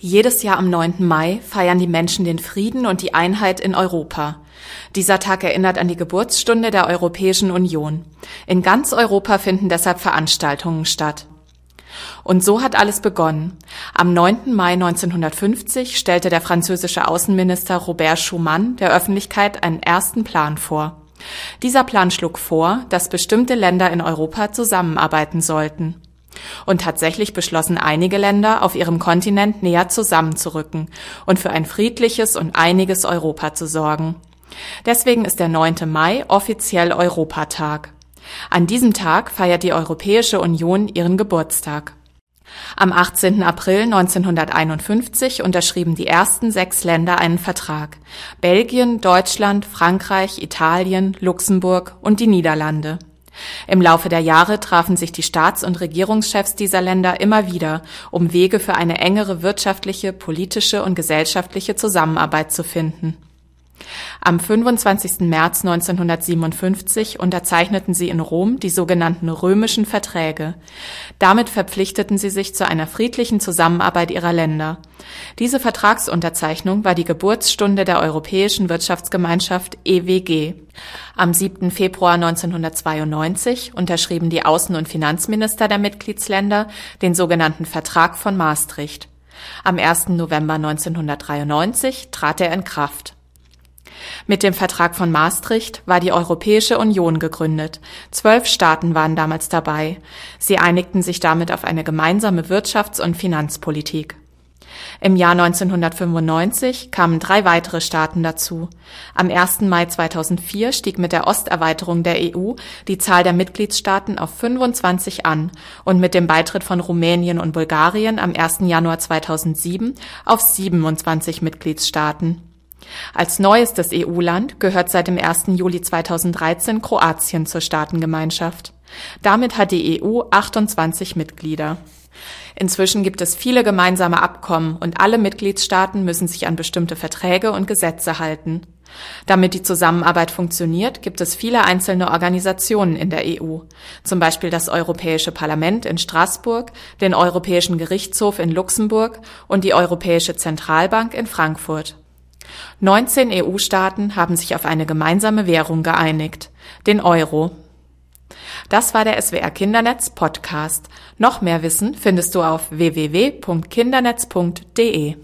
Jedes Jahr am 9. Mai feiern die Menschen den Frieden und die Einheit in Europa. Dieser Tag erinnert an die Geburtsstunde der Europäischen Union. In ganz Europa finden deshalb Veranstaltungen statt. Und so hat alles begonnen. Am 9. Mai 1950 stellte der französische Außenminister Robert Schumann der Öffentlichkeit einen ersten Plan vor. Dieser Plan schlug vor, dass bestimmte Länder in Europa zusammenarbeiten sollten. Und tatsächlich beschlossen einige Länder, auf ihrem Kontinent näher zusammenzurücken und für ein friedliches und einiges Europa zu sorgen. Deswegen ist der 9. Mai offiziell Europatag. An diesem Tag feiert die Europäische Union ihren Geburtstag. Am 18. April 1951 unterschrieben die ersten sechs Länder einen Vertrag. Belgien, Deutschland, Frankreich, Italien, Luxemburg und die Niederlande. Im Laufe der Jahre trafen sich die Staats- und Regierungschefs dieser Länder immer wieder, um Wege für eine engere wirtschaftliche, politische und gesellschaftliche Zusammenarbeit zu finden. Am 25. März 1957 unterzeichneten sie in Rom die sogenannten Römischen Verträge. Damit verpflichteten sie sich zu einer friedlichen Zusammenarbeit ihrer Länder. Diese Vertragsunterzeichnung war die Geburtsstunde der Europäischen Wirtschaftsgemeinschaft EWG. Am 7. Februar 1992 unterschrieben die Außen- und Finanzminister der Mitgliedsländer den sogenannten Vertrag von Maastricht. Am 1. November 1993 trat er in Kraft. Mit dem Vertrag von Maastricht war die Europäische Union gegründet. Zwölf Staaten waren damals dabei. Sie einigten sich damit auf eine gemeinsame Wirtschafts- und Finanzpolitik. Im Jahr 1995 kamen drei weitere Staaten dazu. Am 1. Mai 2004 stieg mit der Osterweiterung der EU die Zahl der Mitgliedstaaten auf 25 an und mit dem Beitritt von Rumänien und Bulgarien am 1. Januar 2007 auf 27 Mitgliedstaaten. Als neuestes EU-Land gehört seit dem 1. Juli 2013 Kroatien zur Staatengemeinschaft. Damit hat die EU 28 Mitglieder. Inzwischen gibt es viele gemeinsame Abkommen und alle Mitgliedstaaten müssen sich an bestimmte Verträge und Gesetze halten. Damit die Zusammenarbeit funktioniert, gibt es viele einzelne Organisationen in der EU, zum Beispiel das Europäische Parlament in Straßburg, den Europäischen Gerichtshof in Luxemburg und die Europäische Zentralbank in Frankfurt. 19 EU-Staaten haben sich auf eine gemeinsame Währung geeinigt, den Euro. Das war der SWR Kindernetz Podcast. Noch mehr Wissen findest du auf www.kindernetz.de.